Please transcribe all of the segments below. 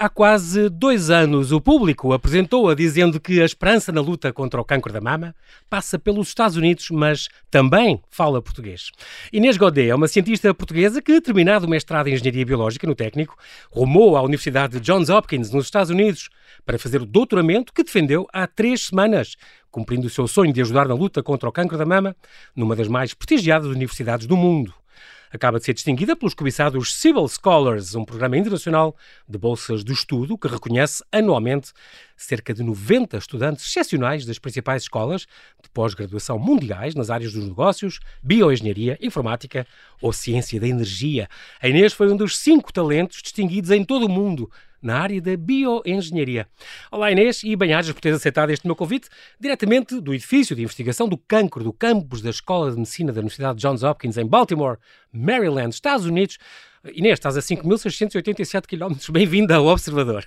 Há quase dois anos, o público apresentou-a dizendo que a esperança na luta contra o cancro da mama passa pelos Estados Unidos, mas também fala português. Inês Godet é uma cientista portuguesa que, terminado o mestrado em Engenharia Biológica no técnico, rumou à Universidade de Johns Hopkins, nos Estados Unidos, para fazer o doutoramento que defendeu há três semanas, cumprindo o seu sonho de ajudar na luta contra o cancro da mama numa das mais prestigiadas universidades do mundo acaba de ser distinguida pelos cobiçados Civil Scholars, um programa internacional de bolsas de estudo que reconhece anualmente cerca de 90 estudantes excepcionais das principais escolas de pós-graduação mundiais nas áreas dos negócios, bioengenharia, informática ou ciência da energia. A Inês foi um dos cinco talentos distinguidos em todo o mundo na área da bioengenharia. Olá Inês e bem-ajas por teres aceitado este meu convite diretamente do edifício de investigação do cancro do campus da Escola de Medicina da Universidade Johns Hopkins em Baltimore, Maryland, Estados Unidos. Inês, estás a 5.687 km. Bem-vinda ao Observador.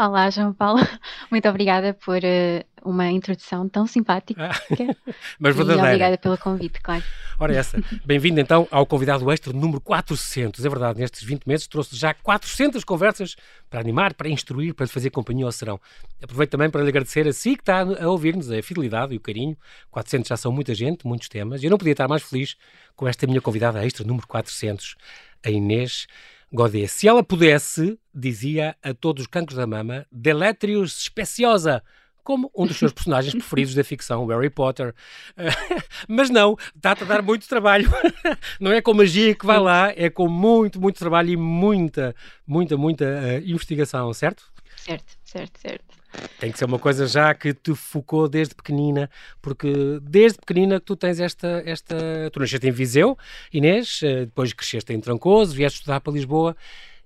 Olá, João Paulo. Muito obrigada por uh, uma introdução tão simpática. Ah, mas verdadeira. E obrigada pelo convite, claro. Ora, essa. Bem-vindo então ao convidado extra número 400. É verdade, nestes 20 meses trouxe já 400 conversas para animar, para instruir, para fazer companhia ao serão. Aproveito também para lhe agradecer a si que está a ouvir-nos, a fidelidade e o carinho. 400 já são muita gente, muitos temas. E eu não podia estar mais feliz com esta minha convidada extra número 400, a Inês. Godet. Se ela pudesse, dizia a todos os cancros da mama, Deletrius Speciosa, como um dos seus personagens preferidos da ficção, Harry Potter. mas não, está-te a dar muito trabalho. não é com magia que vai lá, é com muito, muito trabalho e muita, muita, muita uh, investigação, certo? Certo, certo, certo. Tem que ser uma coisa já que te focou desde pequenina, porque desde pequenina que tu tens esta. esta tu nasceste em Viseu, Inês, eh, depois cresceste em Trancoso, vieste estudar para Lisboa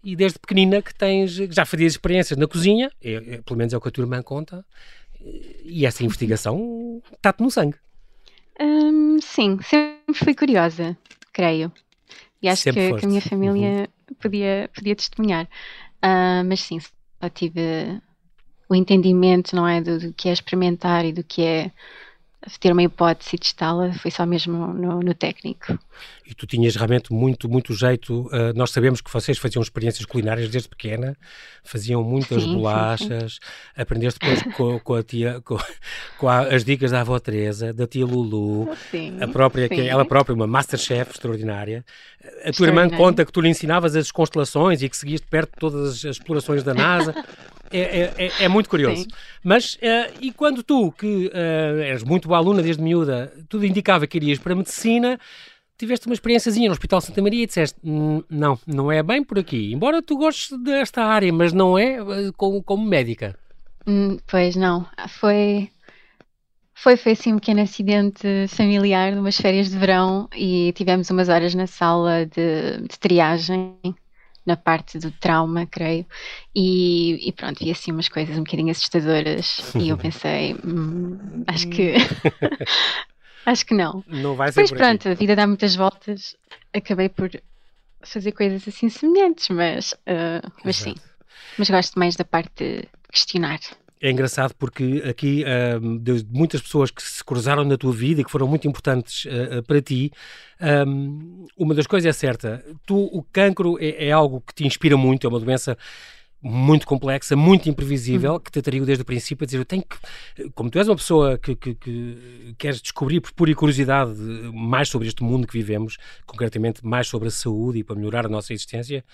e desde pequenina que tens, já fazias experiências na cozinha, é, é, pelo menos é o que a tua irmã conta, e essa investigação está-te no sangue. Hum, sim, sempre fui curiosa, creio. E acho que, que, a minha família uhum. podia, podia testemunhar. Uh, mas sim, tive o entendimento, não é, do, do, que é experimentar e do que é ter uma hipótese e testá-la, foi só mesmo no, no, técnico. E tu tinhas realmente muito, muito jeito. Uh, nós sabemos que vocês faziam experiências culinárias desde pequena, faziam muitas sim, bolachas, sim, sim. aprendeste depois com, com, a tia, com, com a, as dicas da avó Teresa, da tia Lulu, a própria, que é ela própria, uma masterchef extraordinária. A tua irmã conta que tu lhe ensinavas as constelações e que seguiste perto todas as explorações da NASA. É, é, é, é, muito curioso. Sim. Mas, uh, e quando tu, que uh, eras muito boa aluna desde miúda, tudo indicava que irias para a medicina, tiveste uma experiênciazinha no Hospital Santa Maria e disseste, hum, não, não é bem por aqui. Embora tu gostes desta área, mas não é uh, como, como médica. Hum, pois não, foi... Foi, foi assim um pequeno acidente familiar, numas férias de verão, e tivemos umas horas na sala de, de triagem na parte do trauma, creio, e, e, pronto, vi assim umas coisas um bocadinho assustadoras. E eu pensei, hum, acho que acho que não. Não vai ser Depois pronto, a vida dá muitas voltas, acabei por fazer coisas assim semelhantes, mas, uh, mas sim, mas gosto mais da parte de questionar. É engraçado porque aqui um, de muitas pessoas que se cruzaram na tua vida e que foram muito importantes uh, para ti, um, uma das coisas é certa, tu, o cancro é, é, algo que te inspira muito, é uma doença muito complexa, muito imprevisível, uhum. que te atraiu desde o princípio a dizer, eu tenho que, como tu és uma pessoa que, que, que queres descobrir por pura curiosidade mais sobre este mundo que vivemos, concretamente mais sobre a saúde e para melhorar a nossa existência,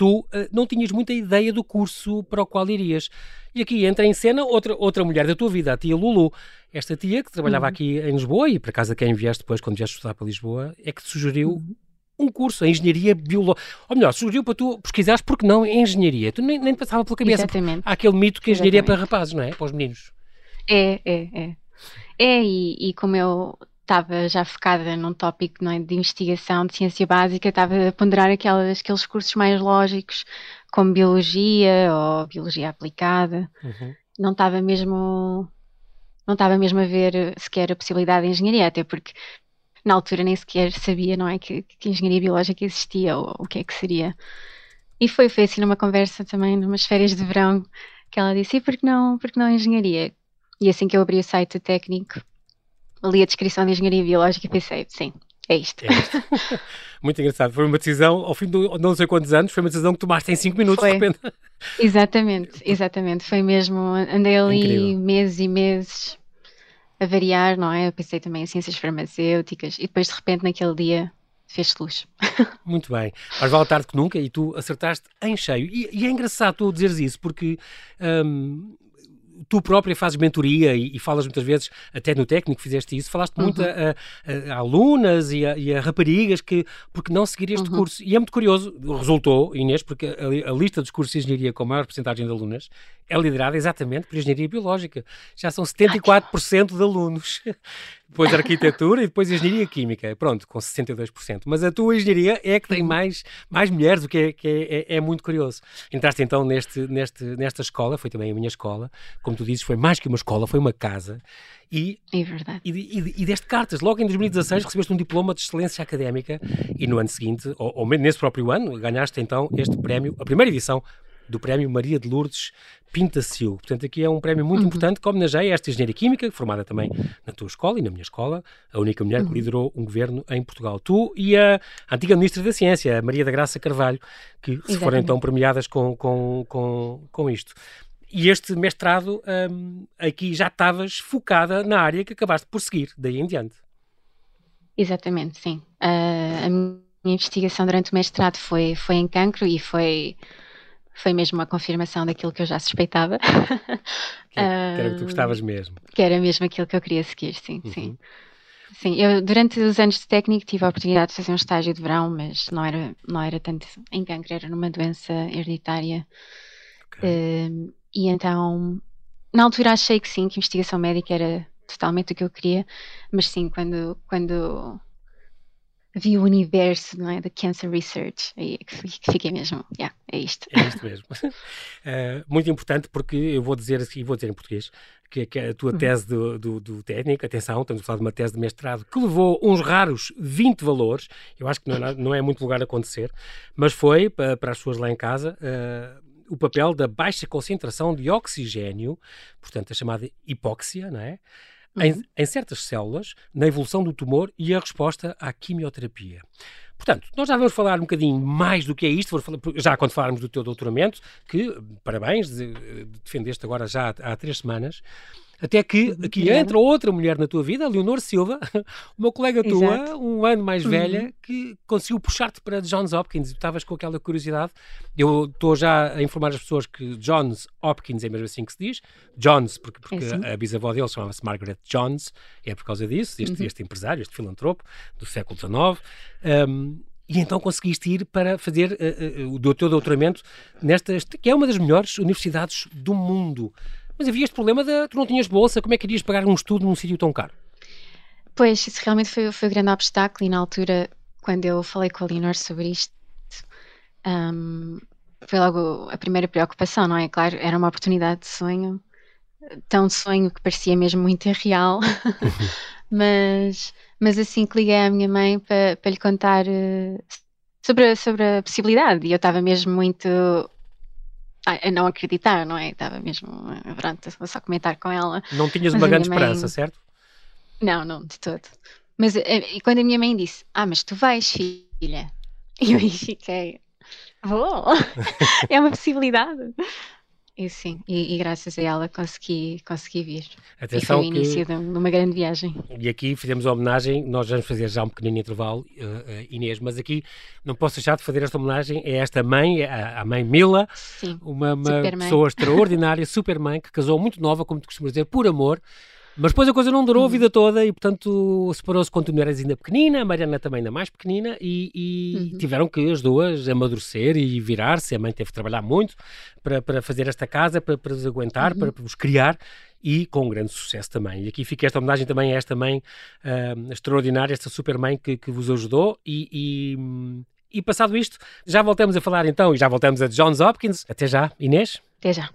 tu uh, não tinhas muita ideia do curso para o qual irias. E aqui entra em cena outra, outra mulher da tua vida, a tia Lulu. Esta tia que trabalhava uhum. aqui em Lisboa e para casa quem vieste depois, quando vieste estudar para Lisboa, é que te sugeriu uhum. um curso em Engenharia Biológica. Ou melhor, sugeriu para tu pesquisares porque não em Engenharia. Tu nem, nem passava pela cabeça. Exatamente. Há aquele mito que a Engenharia Exatamente. é para rapazes, não é? Para os meninos. É, é, é. É, e, e como eu estava já focada num tópico não é, de investigação de ciência básica, estava a ponderar aquelas, aqueles cursos mais lógicos, como biologia ou biologia aplicada. Uhum. Não estava mesmo não estava mesmo a ver sequer a possibilidade de engenharia, até porque na altura nem sequer sabia, não é, que, que engenharia biológica existia ou, ou o que é que seria. E foi, foi assim numa conversa também, numas férias de verão, que ela disse, e por que não, por que não engenharia? E assim que eu abri o site técnico, li a descrição de engenharia biológica e pensei, sim, é isto. É isto. Muito engraçado. Foi uma decisão, ao fim de não sei quantos anos, foi uma decisão que tomaste em 5 minutos, foi. de repente. Exatamente, exatamente. Foi mesmo, andei ali Incrível. meses e meses a variar, não é? Eu pensei também em ciências farmacêuticas e depois de repente naquele dia fez luz. Muito bem. Mais vale tarde que nunca e tu acertaste em cheio. E, e é engraçado tu dizeres isso porque hum, tu própria fazes mentoria e, e, falas muitas vezes, até no técnico fizeste isso, falaste uhum. muito a, a, a, alunas e a, e a, raparigas que, porque não seguir este uhum. curso. E é muito curioso, resultou, Inês, porque a, lista dos cursos de engenharia com maior porcentagem de alunas é liderada exatamente por engenharia biológica. Já são 74% de alunos. Depois arquitetura e depois engenharia química. Pronto, com 62%. Mas a tua engenharia é que tem mais, mais mulheres, o que, é, que é, é, é, muito curioso. Entraste então neste, neste, nesta escola, foi também a minha escola. Como tu dizes, foi mais que uma escola, foi uma casa. E, é verdade. E, e, e deste cartas. Logo em 2016 recebeste um diploma de excelência académica e no ano seguinte, ou, ou nesse próprio ano, ganhaste então este prémio, a primeira edição do Prémio Maria de Lourdes Pintacil. Portanto, aqui é um prémio muito uhum. importante que homenageia esta engenheira química, formada também na tua escola e na minha escola, a única mulher uhum. que liderou um governo em Portugal. Tu e a antiga Ministra da Ciência, a Maria da Graça Carvalho, que se foram então premiadas com, com, com, com isto. E este mestrado, um, aqui já estavas focada na área que acabaste por seguir, daí em diante. Exatamente, sim. Uh, a minha investigação durante o mestrado foi, foi em cancro e foi foi mesmo uma confirmação daquilo que eu já suspeitava. Que, que era o que tu gostavas mesmo. Que era mesmo aquilo que eu queria seguir, sim, uhum. sim. Sim, eu durante os anos de técnico tive a oportunidade de fazer um estágio de verão, mas não era, não era tanto em câncer, era numa doença hereditária. Okay. Uh, e então, na altura achei que sim, que investigação médica era totalmente o que eu queria, mas sim, quando, quando vi o universo não é, da Cancer Research, aí que fiquei mesmo, yeah, é isto. É isto mesmo. uh, muito importante porque eu vou dizer assim, vou dizer em português, que, que a tua uhum. tese do, do, do, técnico, atenção, estamos a falar de uma tese de mestrado que levou uns raros 20 valores, eu acho que não é, não é muito lugar a acontecer, mas foi para, para as pessoas lá em casa. Uh, o papel da baixa concentração de oxigênio, portanto a chamada hipóxia, não é? Uhum. em, em certas células na evolução do tumor e a resposta à quimioterapia. Portanto, nós já vamos falar um bocadinho mais do que é isto, já quando falarmos do teu doutoramento, que, parabéns, defendeste agora já há, há três semanas, até que aqui entra outra mulher na tua vida, a Leonor Silva, uma colega tua, Exato. um ano mais uhum. velha, que conseguiu puxar-te para Johns Hopkins. Estavas com aquela curiosidade. Eu estou já a informar as pessoas que Johns Hopkins é mesmo assim que se diz. Johns, porque, porque é a bisavó dele chamava-se Margaret Johns, é por causa disso, este, uhum. este empresário, este filantropo do século XIX. Um, e então conseguiste ir para fazer uh, uh, o teu doutoramento nesta, que é uma das melhores universidades do mundo. Mas havia este problema de tu não tinhas bolsa, como é que irias pagar um estudo num sítio tão caro? Pois, isso realmente foi, foi o grande obstáculo e na altura, quando eu falei com a Leonor sobre isto, um, foi logo a primeira preocupação, não é? Claro, era uma oportunidade de sonho, tão de sonho que parecia mesmo muito irreal, mas, mas assim que liguei à minha mãe para, para lhe contar uh, sobre, sobre a possibilidade, e eu estava mesmo muito a não acreditar, não é? Estava mesmo, pronto, só comentar com ela. Não tinhas mas uma grande mãe... esperança, certo? Não, não, de todo. Mas eh, e quando a minha mãe disse, ah, mas tu vais, filha, eu aí fiquei, vou, é uma possibilidade. E sim, e, e, graças a ela consegui, consegui vir. Atenção e foi o início que... de uma grande viagem. E aqui fizemos a homenagem, nós vamos fazer já um pequenino intervalo, uh, uh, Inês, mas aqui não posso deixar de fazer esta homenagem a esta mãe, a, a mãe Mila, sim, uma, uma pessoa extraordinária, super mãe, que casou muito nova, como tu costumas dizer, por amor, mas depois a coisa não durou a vida toda e, portanto, separou-se quando tu eras ainda pequenina, a Mariana também ainda mais pequenina, e, e uhum. tiveram que as duas amadurecer e virar-se. A mãe teve que trabalhar muito para, para fazer esta casa, para, para os aguentar, uhum. para, para os criar e com grande sucesso também. E aqui fica esta homenagem também a esta mãe uh, extraordinária, esta super mãe que, que vos ajudou e, e, e, passado isto, já voltamos a falar então e já voltamos a Johns Hopkins. Até já, Inês. Até já.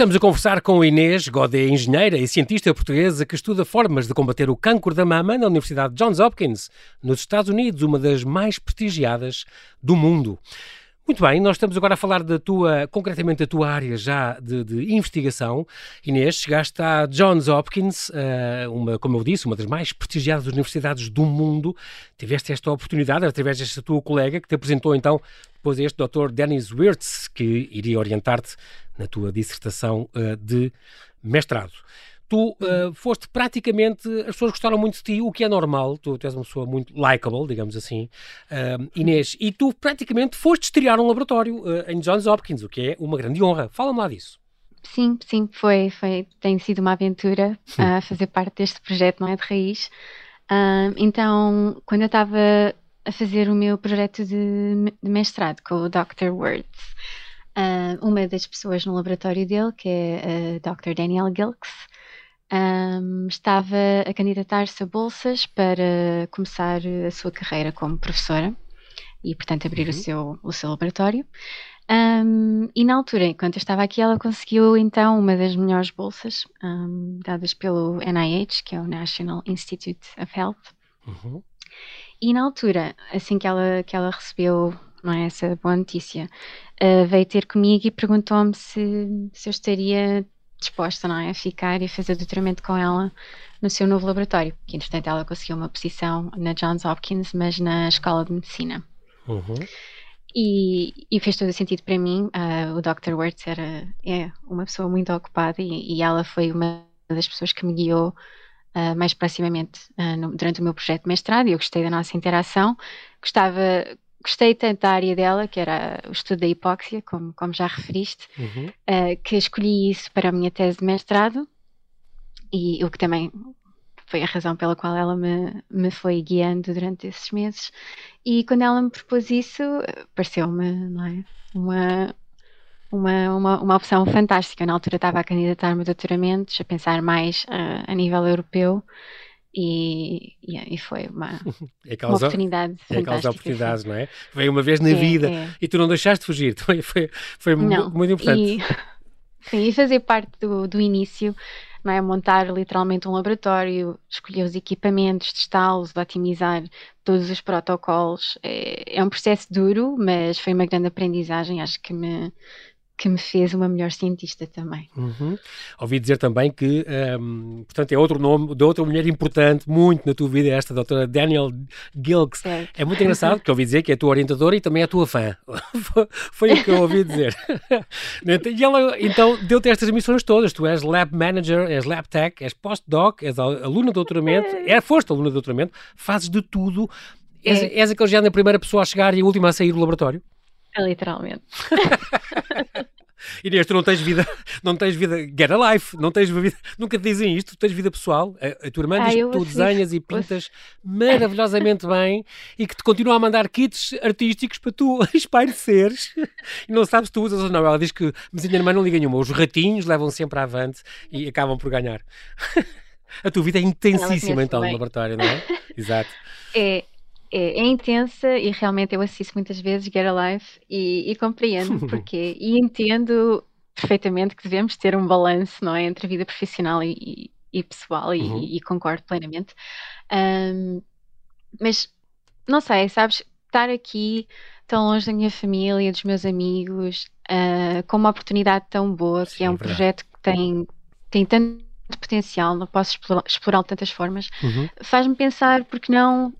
Estamos a conversar com Inês Godet, engenheira e cientista portuguesa que estuda formas de combater o cancro da mama na Universidade Johns Hopkins, nos Estados Unidos, uma das mais prestigiadas do mundo. Muito bem, nós estamos agora a falar da tua, concretamente da tua área já de, de investigação. Inês, chegaste à Johns Hopkins, uh, uma, como eu disse, uma das mais prestigiadas universidades do mundo. Tiveste esta oportunidade através desta tua colega que te apresentou então depois este Dr. Dennis Wirtz, que iria orientar-te na tua dissertação uh, de mestrado tu uh, foste praticamente, as pessoas gostaram muito de ti, o que é normal, tu, tu és uma pessoa muito likable, digamos assim, uh, Inês, e tu praticamente foste estrear um laboratório em Johns Hopkins, o que é uma grande honra. Fala-me lá disso. Sim, sim, foi, foi, tem sido uma aventura fazer parte deste projeto, não é de raiz. então, quando eu estava a fazer o meu projeto de, de mestrado com o Dr. Words, uma das pessoas no laboratório dele, que é a Dr. Daniel Gilks, um, estava a candidatar-se a bolsas para começar a sua carreira como professora e, portanto, abrir uhum. o, seu, o seu laboratório. Um, e na altura, enquanto eu estava aqui, ela conseguiu então uma das melhores bolsas um, dadas pelo NIH, que é o National Institute of Health. Uhum. E na altura, assim que ela, que ela recebeu não é, essa boa notícia, uh, veio ter comigo e perguntou-me se, se eu estaria disposta não é, a ficar e fazer doutoramento com ela no seu novo laboratório, que entretanto ela conseguiu uma posição na Johns Hopkins, mas na Escola de Medicina. Uhum. E, e, fez todo o sentido para mim. Uh, o Dr. Wirtz era, é uma pessoa muito ocupada e, e, ela foi uma das pessoas que me guiou uh, mais proximamente uh, no, durante o meu projeto de mestrado e eu gostei da nossa interação. Gostava, gostei tanto da área dela, que era o estudo da hipóxia, como, como já referiste, uhum. uh, que escolhi isso para a minha tese de mestrado e o que também foi a razão pela qual ela me, me foi guiando durante esses meses. E quando ela me propôs isso, pareceu-me é? uma, uma, uma, uma opção fantástica. Na altura estava a candidatar-me a doutoramentos, a pensar mais uh, a nível europeu e, e, foi uma, é aquelas, uma oportunidade é aquelas oportunidades, não é? Veio uma vez na é, vida é. e tu não deixaste de fugir, foi, foi, foi não, muito importante. E, sim, e fazer parte do, do início, não é? Montar literalmente um laboratório, escolher os equipamentos, testá-los, otimizar todos os protocolos. É, é um processo duro, mas foi uma grande aprendizagem, acho que me que me fez uma melhor cientista também. Uhum. Ouvi dizer também que, um, portanto, é outro nome de outra mulher importante, muito na tua vida, esta doutora Daniel Gilks. É muito engraçado, porque ouvi dizer que é a tua orientadora e também é a tua fã. Foi o que eu ouvi dizer. e ela, então, deu-te estas missões todas. Tu és Lab Manager, és Lab Tech, és Postdoc, és aluna de doutoramento, é, foste aluna de doutoramento, fazes de tudo. És, é. és aquele género da primeira pessoa a chegar e a última a sair do laboratório? É literalmente. Inês, tu não tens vida, não tens vida, get a life, não tens vida, nunca te dizem isto, tu tens vida pessoal, a, a tua irmã diz que tu desenhas e pintas maravilhosamente bem e que te continua a mandar kits artísticos para tu espaireceres e não sabes se tu usas ou não, ela diz que, mas a minha irmã não liga nenhuma, os ratinhos levam sempre avante e acabam por ganhar. A tua vida é intensíssima então no laboratório, não é? Exato. É, é, é, intensa e realmente eu assisto muitas vezes Get Alive e, e compreendo porquê. E entendo perfeitamente que devemos ter um balanço não é, entre a vida profissional e, e pessoal e, uhum. e, concordo plenamente. Um, mas não sei, sabes, estar aqui tão longe da minha família, dos meus amigos, uh, com uma oportunidade tão boa, Sim, que é um verdade. projeto que tem, tem tanto potencial, não posso explorá-lo de tantas formas, uhum. faz-me pensar porque não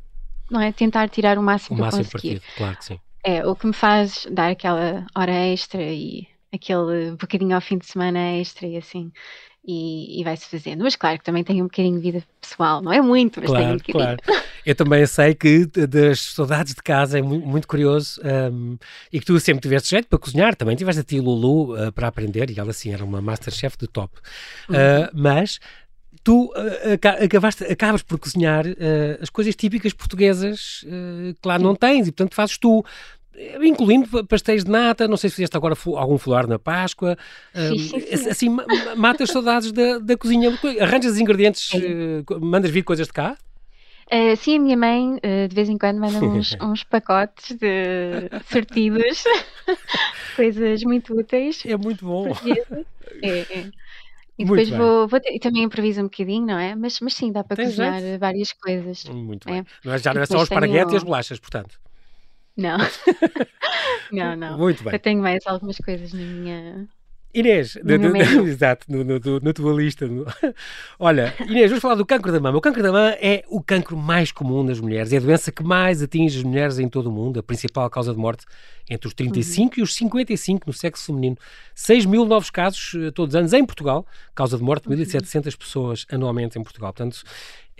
não é? Tentar tirar o máximo o que máximo eu conseguir. Partido, claro que sim. É, o que me faz dar aquela hora extra e aquele bocadinho ao fim de semana extra e assim. E, e vai-se fazendo. Mas claro que também tenho um bocadinho de vida pessoal, não é muito, mas claro, tenho um bocadinho. Claro. Eu também sei que das saudades de casa é muito, muito curioso um, e que tu sempre tiveste jeito para cozinhar, também tiveste a tia Lulu uh, para aprender e ela sim era uma masterchef de top. Uhum. Uh, mas tu uh, acabaste, acabas por cozinhar uh, as coisas típicas portuguesas uh, que lá não tens e, portanto, fazes tu. Incluindo pastéis de nata, não sei se fizeste agora algum folar na Páscoa, assim, matas saudades da, da cozinha. Arranjas os ingredientes, mandas vir coisas de cá? Uh, sim, a minha mãe uh, de vez em quando manda uns, uns pacotes de sortidos, coisas muito úteis. É muito bom. É, é. E depois vou, vou ter, e também improviso um bocadinho, não é? Mas, mas sim, dá para cozinhar jeito. várias coisas. Muito é. bem. Mas já não é só os esparguete e as bolachas, portanto. Não. Não, não. Muito bem. Eu tenho mais algumas coisas na minha, Inês, no meu menu. exato, no, no, no, na tua lista. no- Olha, Inês, vamos falar do cancro da mama. O cancro da mama é o cancro mais comum nas mulheres. É a doença que mais atinge as mulheres em todo o mundo, a principal causa de morte entre os 35 e os 55 no sexo feminino. 6 mil novos casos eh, todos os anos em Portugal, causa de morte de 1.700 pessoas anualmente em Portugal. Portanto,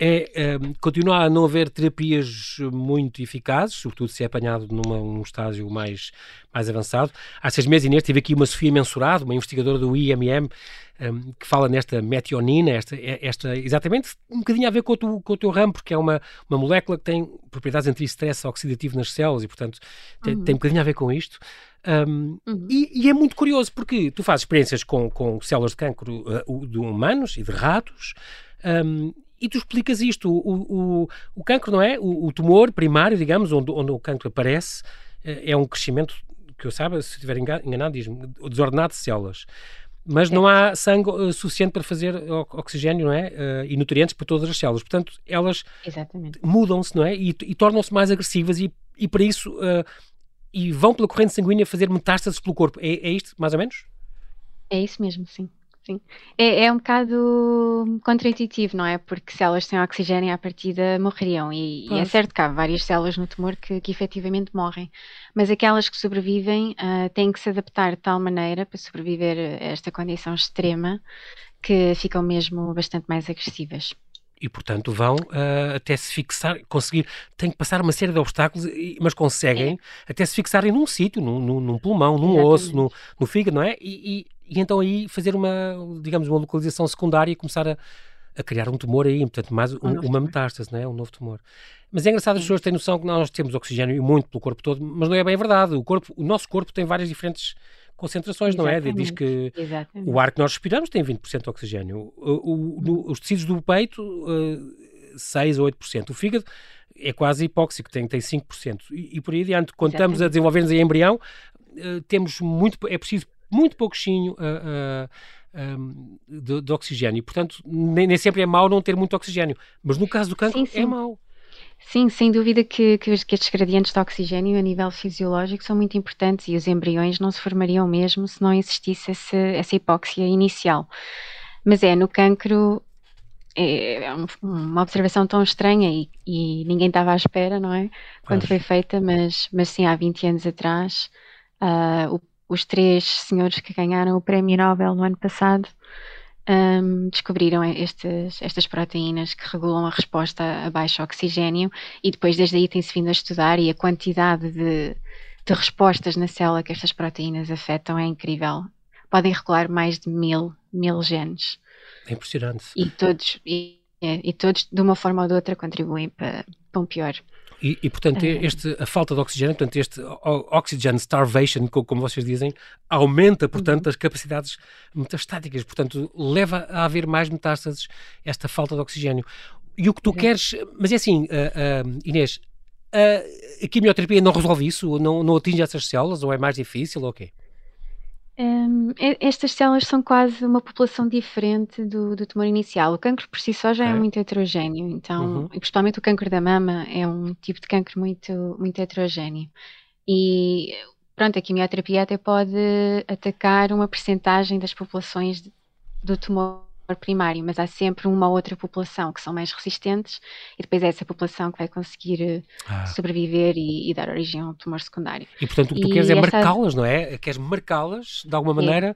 é, eh, continua a não haver terapias muito eficazes, sobretudo se é apanhado numa, num estágio mais, mais avançado. Há seis meses, Inês, tive aqui uma Sofia Mensurado, uma investigadora do IMM, um, que fala nesta metionina, esta, esta, exatamente um bocadinho a ver com o, teu, com o teu ramo, porque é uma, uma molécula que tem propriedades anti-stress oxidativo nas células e, portanto, tem, Uhum. tem um bocadinho a ver com isto. Um, Uhum. e, e é muito curioso porque tu fazes experiências com, com células de cancro uh, de humanos e de ratos um, e tu explicas isto. O, o, o cancro, não é? O, o tumor primário, digamos, onde, onde o cancro aparece, eh, é um crescimento, que eu saiba, se estiver enga- enganado, diz-me, desordenado de células. Mas não há sangue eh, suficiente para fazer oxigênio, não é? Eh, e nutrientes para todas as células. Portanto, elas mudam-se, não é? E, e tornam-se mais agressivas e, e para isso eh, e vão pela corrente sanguínea fazer metástases pelo corpo. É, é isto, mais ou menos? É isso mesmo, sim. Sim. É, é um bocado contraintuitivo, não é? Porque células sem oxigênio à partida morreriam. E, e é certo que há várias células no tumor que, que efetivamente morrem. Mas aquelas que sobrevivem ah, têm que se adaptar de tal maneira para sobreviver a esta condição extrema que ficam mesmo bastante mais agressivas. E, portanto, vão ah, até se fixar, conseguir, têm que passar uma série de obstáculos, mas conseguem até se fixarem num sítio, num, num, num pulmão, num Exatamente. osso, no, no fígado, não é? E, e- e então aí fazer uma, digamos, uma localização secundária e começar a, a criar um tumor aí, portanto, mais um- novo uma tumor. metástase, não é? Um novo tumor. Mas é engraçado, as pessoas têm noção que nós temos oxigênio muito pelo corpo todo, mas não é bem verdade. O, corpo, o nosso corpo tem várias diferentes concentrações, não é? Diz que Exatamente. o ar que nós respiramos tem 20% de oxigênio. O, o- no- os tecidos do peito, eh, 6 ou 8%. O fígado é quase hipóxico, tem, tem 5%. E, e por aí adiante, quando estamos a Exatamente. desenvolver-nos em embrião, eh, temos muito, é preciso muito pouquinho ah, ah, um, de, de oxigênio. Portanto, nem, nem sempre é mau não ter muito oxigênio. Mas no caso do cancro, Sim, é sim. mau. Sim, sem dúvida que, que, estes gradientes de oxigênio a nível fisiológico são muito importantes e os embriões não se formariam mesmo se não existisse esse- essa hipóxia inicial. Mas é, no cancro é, é um- uma observação tão estranha e, e ninguém estava à espera, não é? Quando foi feita, mas, mas sim, há 20 anos atrás, ah, o- os três senhores que ganharam o Prémio Nobel no ano passado hum, descobriram estes, estas proteínas que regulam a resposta a baixo oxigênio e depois desde aí tem-se vindo a estudar e a quantidade de, de respostas na célula que estas proteínas afetam é incrível. Podem regular mais de mil, mil genes É impressionante. e todos, e, e todos de uma forma ou de outra contribuem para, para um pior. E, e, portanto, É. este, a falta de oxigênio, portanto, este oxygen starvation, co- como vocês dizem, aumenta, portanto, as capacidades metastáticas. Portanto, leva a haver mais metástases esta falta de oxigênio. E o que tu Exato. queres, mas é assim, ah, ah, Inês, a, a quimioterapia não resolve isso? Não, não atinge essas células? Ou é mais difícil? Ou o quê? E- estas células são quase uma população diferente do, do tumor inicial. O cancro por si só já é Ok. muito heterogéneo, então, Uhum. e principalmente o cancro da mama é um tipo de cancro muito, muito heterogéneo. E pronto, a quimioterapia até pode atacar uma percentagem das populações do tumor primário, mas há sempre uma outra população que são mais resistentes e depois é essa população que vai conseguir eh, Ah. sobreviver e, e dar origem a um tumor secundário. E, portanto, o que tu E queres é marcá-las, não é? Queres marcá-las, de alguma É. maneira,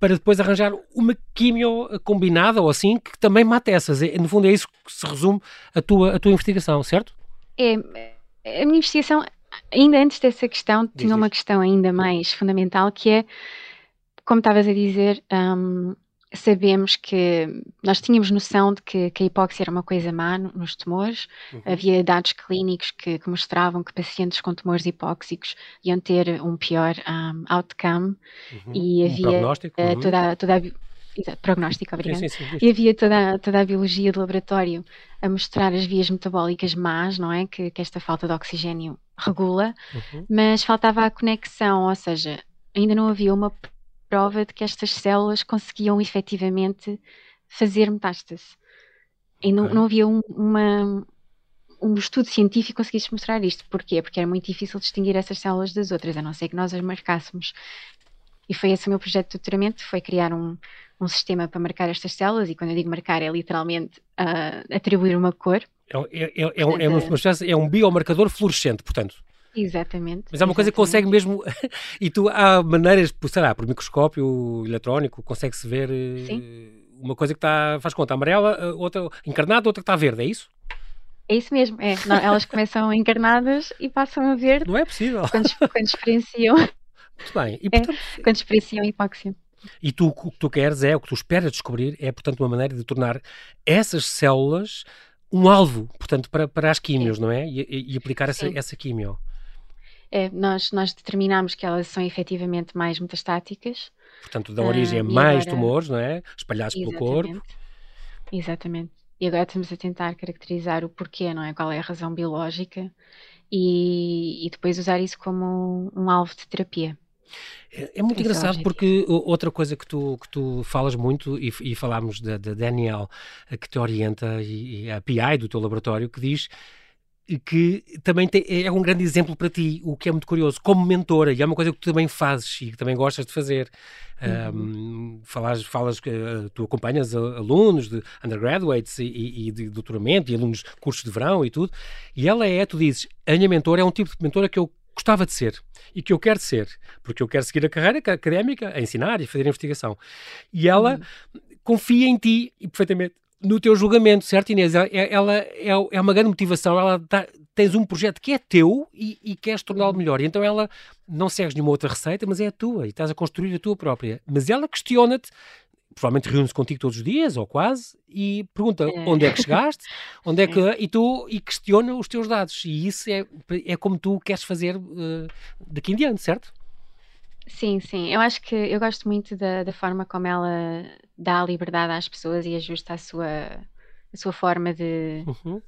para depois arranjar uma quimio combinada ou assim, que também mate essas. É- No fundo, é isso que se resume a tua, a tua investigação, certo? É, a minha investigação, ainda antes dessa questão, Diz, tinha uma questão ainda mais fundamental que é, como estavas a dizer, hum, sabemos que nós tínhamos noção de que, que a hipóxia era uma coisa má no- nos tumores, Uhum. havia dados clínicos que, que mostravam que pacientes com tumores hipóxicos iam ter um pior hum, outcome Uhum. e Um havia prognóstico? eh, Uhum. toda, a- toda a, exato, prognóstico, Sim, obrigada. sim, sim. diz. E havia toda, toda a biologia de laboratório a mostrar as vias metabólicas más, não é? Que, que esta falta de oxigênio regula, Uhum. mas faltava a conexão, ou seja, ainda não havia uma prova de que estas células conseguiam efetivamente fazer metástase. E não, Ok. não havia um- uma, um estudo científico conseguisse mostrar isto. Porquê? Porque era muito difícil distinguir essas células das outras, a não ser que nós as marcássemos. E foi esse o meu projeto de doutoramento, foi criar um, um sistema para marcar estas células, e quando eu digo marcar é literalmente uh, atribuir uma cor. É, é, é, é, um, é, uma, é um biomarcador fluorescente, portanto. Exatamente. Mas é uma exatamente. coisa que consegue mesmo. e tu há maneiras, sei lá, por microscópio eletrónico, consegue-se ver eh, Sim. uma coisa que está, faz conta, amarela, eh, outra encarnada, outra que está verde, é isso? É isso mesmo, é. Não, elas começam encarnadas e passam a verde. Não é possível. Quando, quando experienciam. Muito bem. E, portanto, é, quando experienciam hipóxia. E tu, o que tu queres é, o que tu esperas descobrir, é, portanto, uma maneira de tornar essas células um alvo, portanto, para, para as químios, não é? E, e aplicar essa, essa químio. É, nós, nós determinamos que elas são efetivamente mais metastáticas. Portanto, da origem uh, mais agora... tumores, não é? Espalhados Exatamente. pelo corpo. Exatamente. E agora estamos a tentar caracterizar o porquê, não é? Qual é a razão biológica e, e depois usar isso como um alvo de terapia. É, é muito Esse engraçado é porque outra coisa que tu, que tu falas muito, e, e falámos da, da Daniel, eh, que te orienta, e, e a PI do teu laboratório, que diz que também tem, é um grande exemplo para ti, o que é muito curioso, como mentora, e é uma coisa que tu também fazes e que também gostas de fazer. Uhum. Um, falas, falas uh, tu acompanhas alunos de undergraduates e, e, e, de doutoramento e alunos de cursos de verão e tudo, e ela é, tu dizes, a minha mentora é um tipo de mentora que eu gostava de ser e que eu quero ser, porque eu quero seguir a carreira académica, a ensinar e fazer investigação. E ela uhum. confia em ti e perfeitamente no teu julgamento, certo, Inês? Ela, ela é, é, uma grande motivação. Ela tá, tens um projeto que é teu e, e queres torná-lo melhor. E então ela não segues nenhuma outra receita, mas é a tua e estás a construir a tua própria. Mas ela questiona-te, provavelmente reúne-se contigo todos os dias ou quase e pergunta é. onde é que chegaste, onde é que e tu e questiona os teus dados. E isso é, é como tu queres fazer uh, daqui em diante, certo? Sim, sim. Eu acho que eu gosto muito da, da forma como ela dá a liberdade às pessoas e ajusta a sua, a sua forma de uhum.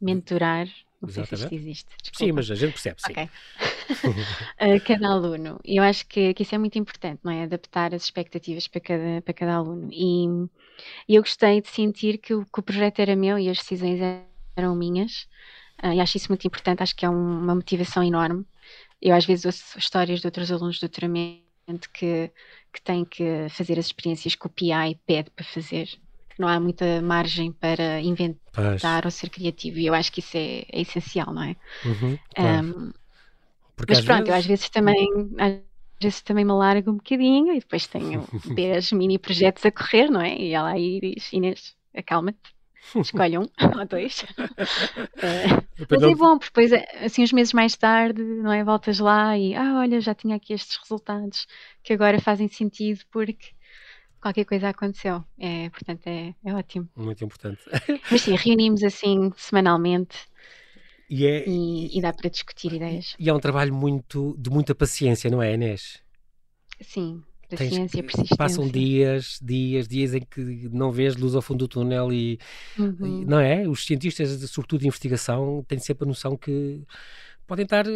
mentorar. Não sei se isto existe. Desculpa. Sim, mas a gente percebe, sim. Ok. uh, cada aluno. Eu acho que, que, isso é muito importante, não é? Adaptar as expectativas para cada, para cada aluno. E, e eu gostei de sentir que o, que o projeto era meu e as decisões eram minhas. Uh, e acho isso muito importante, acho que é um, uma motivação enorme eu às vezes ouço histórias de outros alunos de doutoramento que, que têm que fazer as experiências que o PI pede para fazer. Não há muita margem para inventar Paz. ou ser criativo e eu acho que isso é, é essencial, não é? Uhum, claro. um, mas pronto, vezes... eu às vezes também às vezes também me largo um bocadinho e depois tenho 10 mini projetos a correr, não é? E ela aí diz, Inês, acalma-te Escolhe um ou dois. uh, mas é bom, porque depois, assim, uns meses mais tarde, não é? Voltas lá e, ah, olha, já tinha aqui estes resultados que agora fazem sentido porque qualquer coisa aconteceu. É, portanto, é, é ótimo. Muito importante. Mas sim, reunimos assim semanalmente. E, é, e, e dá para discutir ideias. E é um trabalho muito de muita paciência, não é, Inês? Sim, Paciência, persistência. Passam dias, dias, dias em que não vês luz ao fundo do túnel e, uhum. e não é? Os cientistas, sobretudo de investigação, têm sempre a noção que podem estar eh,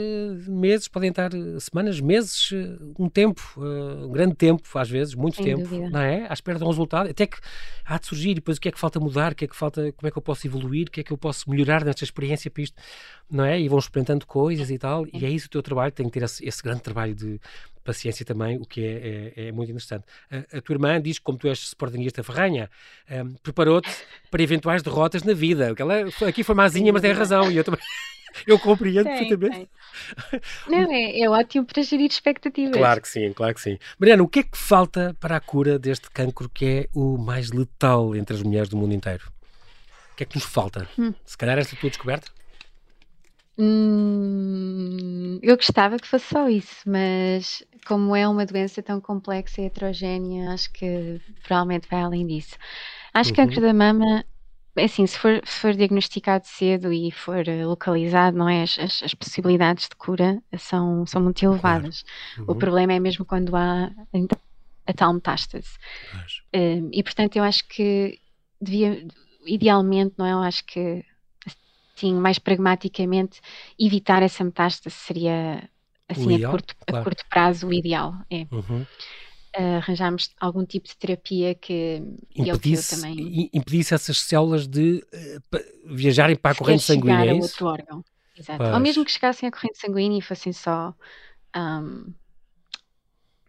meses, podem estar eh, semanas, meses, eh, um tempo, um grande tempo, às vezes, muito Sem tempo, dúvida. não é? À espera de um resultado, até que há de surgir, depois o que é que falta mudar, o que é que falta, como é que eu posso evoluir, o que é que eu posso melhorar nesta experiência para isto, não é? E vão experimentando coisas e tal, e é isso o teu trabalho, tem que ter esse, esse grande trabalho de paciência também, o que é, é, é muito interessante. A, a, tua irmã diz que, como tu és sportinguista ferranha, um, preparou-te para eventuais derrotas na vida. Ela, aqui foi mazinha, mas tem razão, e eu também. Eu compreendo perfeitamente. Não, é, é ótimo para gerir expectativas. Claro que sim, claro que sim. Mariana, o que é que falta para a cura deste cancro que é o mais letal entre as mulheres do mundo inteiro? O que é que nos falta? Hum. Se calhar esta tua descoberta? Hum, eu gostava que fosse só isso, mas como é uma doença tão complexa e heterogénea, acho que provavelmente vai além disso. Acho que o câncer uhum. da mama, assim, se for, se for diagnosticado cedo e for eh, localizado, não é? As, as, as possibilidades de cura são, são muito elevadas. Claro. Uhum. O problema é mesmo quando há a tal metástase. Um, e portanto, eu acho que devia, idealmente, não é? Eu acho que assim, mais pragmaticamente, evitar essa metástase seria assim, a, curto, claro. a curto prazo o ideal. É. Uhum. Arranjarmos algum tipo de terapia que impedisse, também... impedisse essas células de uh, viajarem para a corrente sanguínea. Chegar a é outro órgão. Exato. Ou mesmo que chegassem à corrente sanguínea e fossem só um,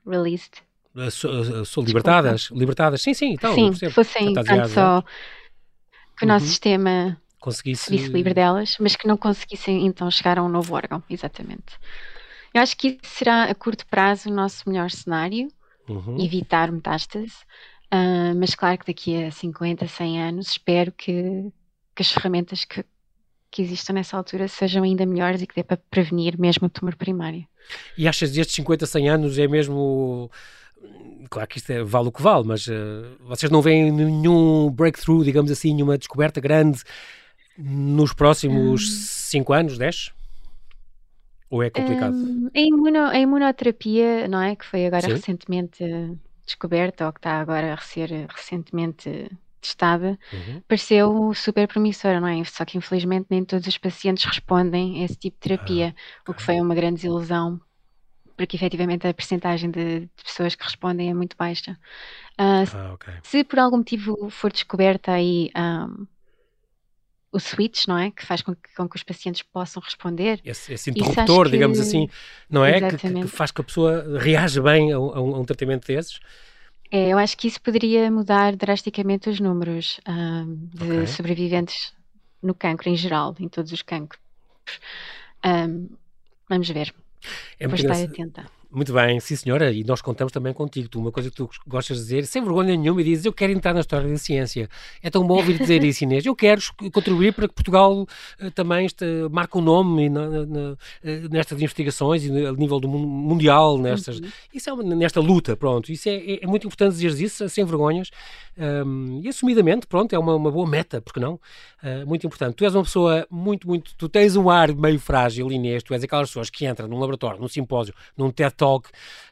released. Sou, sou libertadas, libertadas, sim, sim, então, sim, fossem tanto só que o nosso uhum. sistema conseguisse se livre delas, mas que não conseguissem então chegar a um novo órgão, exatamente. Eu acho que isso será a curto prazo o nosso melhor cenário, uhum. evitar metástase, uh, mas claro que daqui a 50, 100 anos espero que, que as ferramentas que, que existam nessa altura sejam ainda melhores e que dê para prevenir mesmo o tumor primário. E achas que estes 50, 100 anos é mesmo claro que isto é, vale o que vale, mas uh, vocês não veem nenhum breakthrough, digamos assim, nenhuma descoberta grande nos próximos 5 hum. anos, 10? Ou é complicado? Um, a, imuno, a, imunoterapia, não é? Que foi agora Sim. recentemente descoberta, ou que está agora a ser recentemente testada, uhum. pareceu super promissora, não é? Só que infelizmente nem todos os pacientes respondem a esse tipo de terapia, ah, o que foi uma grande desilusão porque efetivamente a percentagem de, de, pessoas que respondem é muito baixa. Uh, ah, okay. Se por algum motivo for descoberta aí um, o switch, não é? Que faz com que, com que os pacientes possam responder. Esse, esse interruptor, que... digamos assim, não é? Que, que, faz que a pessoa reaja bem a, a, um, a, um, tratamento desses. É, eu acho que isso poderia mudar drasticamente os números um, de okay. sobreviventes no cancro em geral, em todos os cancros. Um, vamos ver. É Vou estar atenta. Muito bem, sim senhora, e nós contamos também contigo. Tu, uma coisa que tu gostas de dizer, sem vergonha nenhuma, e dizes: Eu quero entrar na história da ciência. É tão bom ouvir dizer isso, Inês. Eu quero contribuir para que Portugal uh, também este, marque um nome na, na, uh, nestas investigações e a nível do mundial, nestas, uhum. isso é nesta luta. Pronto, isso é, é, é muito importante dizer isso, sem vergonhas. Um, e assumidamente, pronto, é uma, uma boa meta, porque não? Uh, muito importante. Tu és uma pessoa muito, muito. Tu tens um ar meio frágil, Inês. Tu és aquelas pessoas que entram num laboratório, num simpósio, num TED Talk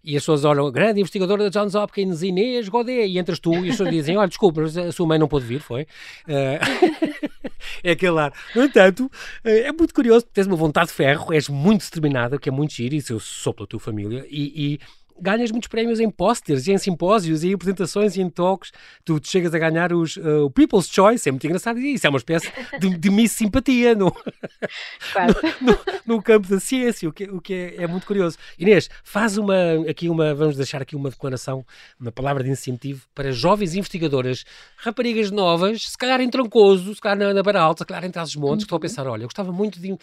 e as pessoas olham, grande investigadora da Johns Hopkins, Inês Godet, e entras tu e as pessoas dizem: Olha, desculpa, a sua mãe não pôde vir, foi? Uh, é aquele ar. No entanto, é muito curioso, tens uma vontade de ferro, és muito determinada, que é muito giro, isso eu sou pela tua família, e, e ganhas muitos prémios em pósteres, em simpósios, em apresentações e em talks. Tu chegas a ganhar os, uh, o People's Choice, é muito engraçado. E isso é uma espécie de, de Miss Simpatia no, no, no, no, campo da ciência, o que, o que é, é, muito curioso. Inês, faz uma, aqui uma, vamos deixar aqui uma declaração, uma palavra de incentivo para jovens investigadoras, raparigas novas, se calhar em Trancoso, se calhar na, na Barra Alta, se calhar em Trás-os-Montes, uhum. que estão a uhum. pensar, olha, eu gostava muito de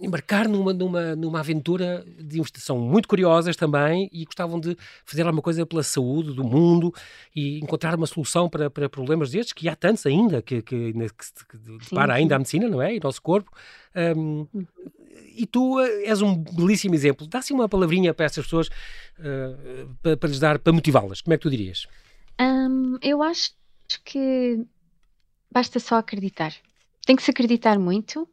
embarcar numa, numa, numa aventura de investigação muito curiosas também e gostavam de fazer alguma coisa pela saúde do mundo e encontrar uma solução para, para problemas destes, que há tantos ainda, que, que, que, depara ainda a medicina, não é? E o nosso corpo. Um, uhum. E tu eh, és um belíssimo exemplo. Dá-se uma palavrinha para essas pessoas uh, para, para, lhes dar, para motivá-las. Como é que tu dirias? Um, eu acho que basta só acreditar. Tem que se acreditar muito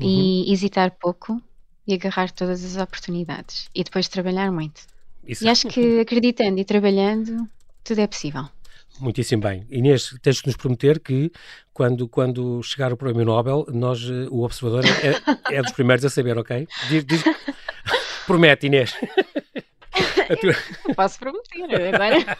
uhum. e hesitar pouco e agarrar todas as oportunidades e depois trabalhar muito. Isso. E acho que acreditando e trabalhando, tudo é possível. Muitíssimo bem. Inês, tens que nos prometer que quando, quando chegar o Prémio Nobel, nós, eh, o Observador, é, é dos primeiros a saber, ok? Diz, diz... Promete, Inês. Posso prometer, agora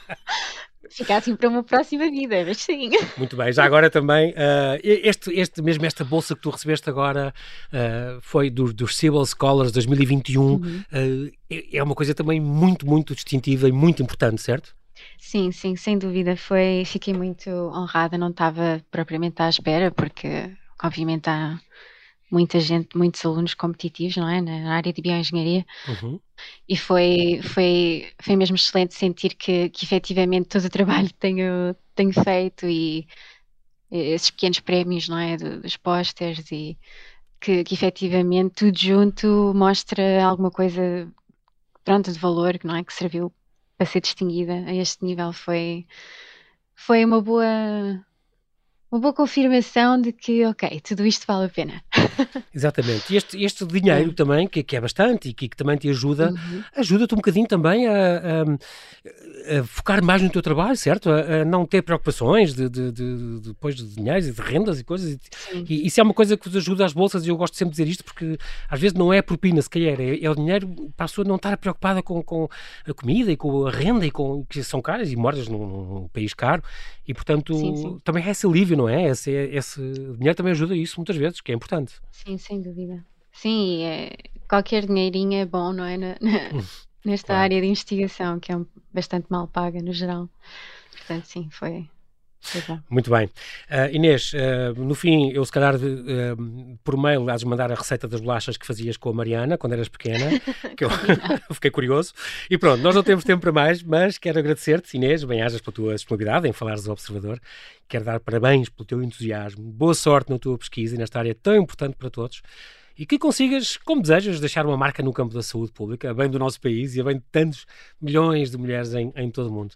Ficar assim para uma próxima vida, mas sim. Muito bem, já agora também, uh, este, este, mesmo esta bolsa que tu recebeste agora uh, foi do, dos Civil Scholars 2021, uhum. uh, é uma coisa também muito, muito distintiva e muito importante, certo? Sim, sim, sem dúvida. Foi, fiquei muito honrada, não estava propriamente à espera, porque obviamente há muita gente, muitos alunos competitivos, não é? Na área de bioengenharia. Uhum. E foi, foi, foi mesmo excelente sentir que, que efetivamente todo o trabalho que tenho, tenho feito e esses pequenos prémios, não é? Dos pósteres e que, que efetivamente tudo junto mostra alguma coisa, pronto, de valor, não é? Que serviu para ser distinguida a este nível. Foi, foi uma boa uma boa confirmação de que, ok, tudo isto vale a pena. Exatamente. E este, este dinheiro também, que, que é bastante e que, que também te ajuda, Uhum. ajuda-te um bocadinho também a, a- a focar mais no teu trabalho, certo? A, a não ter preocupações de, de, de- de- depois de dinheiros e de rendas e coisas. E, Sim. e isso é uma coisa que vos ajuda às bolsas e eu gosto sempre de dizer isto porque às vezes não é a propina, se calhar, é, é o dinheiro para a pessoa não estar preocupada com, com a comida e com a renda e com que são caras e moras num, num país caro e portanto Sim, sim. também é esse alívio, não é? Esse, esse dinheiro também ajuda a isso muitas vezes, que é importante. Sim, sem dúvida. Sim, é, qualquer dinheirinho é bom, não é? Na- na- nesta claro. área de investigação, que é bastante mal paga no geral. Portanto, sim, foi, foi bom. Muito bem. Ah, Inês, ah, no fim, eu se calhar ah, por mail de mandar a receita das bolachas que fazias com a Mariana quando eras pequena, que eu fiquei curioso. E pronto, nós não temos tempo para mais, mas quero agradecer-te, Inês, bem-ajas pela tua disponibilidade em falares ao Observador. Quero dar parabéns pelo teu entusiasmo, boa sorte na tua pesquisa e nesta área tão importante para todos. E que consigas, como desejas, deixar uma marca no campo da saúde pública, a bem do nosso país e a bem de tantos milhões de mulheres em, em todo o mundo.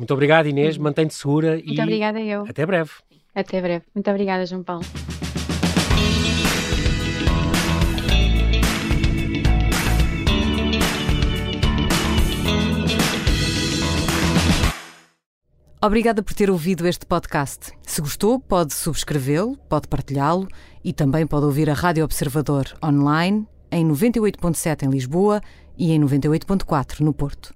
Muito obrigado, Inês. Mantém-te segura Muito e obrigada eu. até breve. Até breve. Muito obrigada, João Paulo. Obrigada por ter ouvido este podcast. Se gostou, pode subscrevê-lo, pode partilhá-lo e também pode ouvir a Rádio Observador online em 98.7 em Lisboa e em 98.4 no Porto.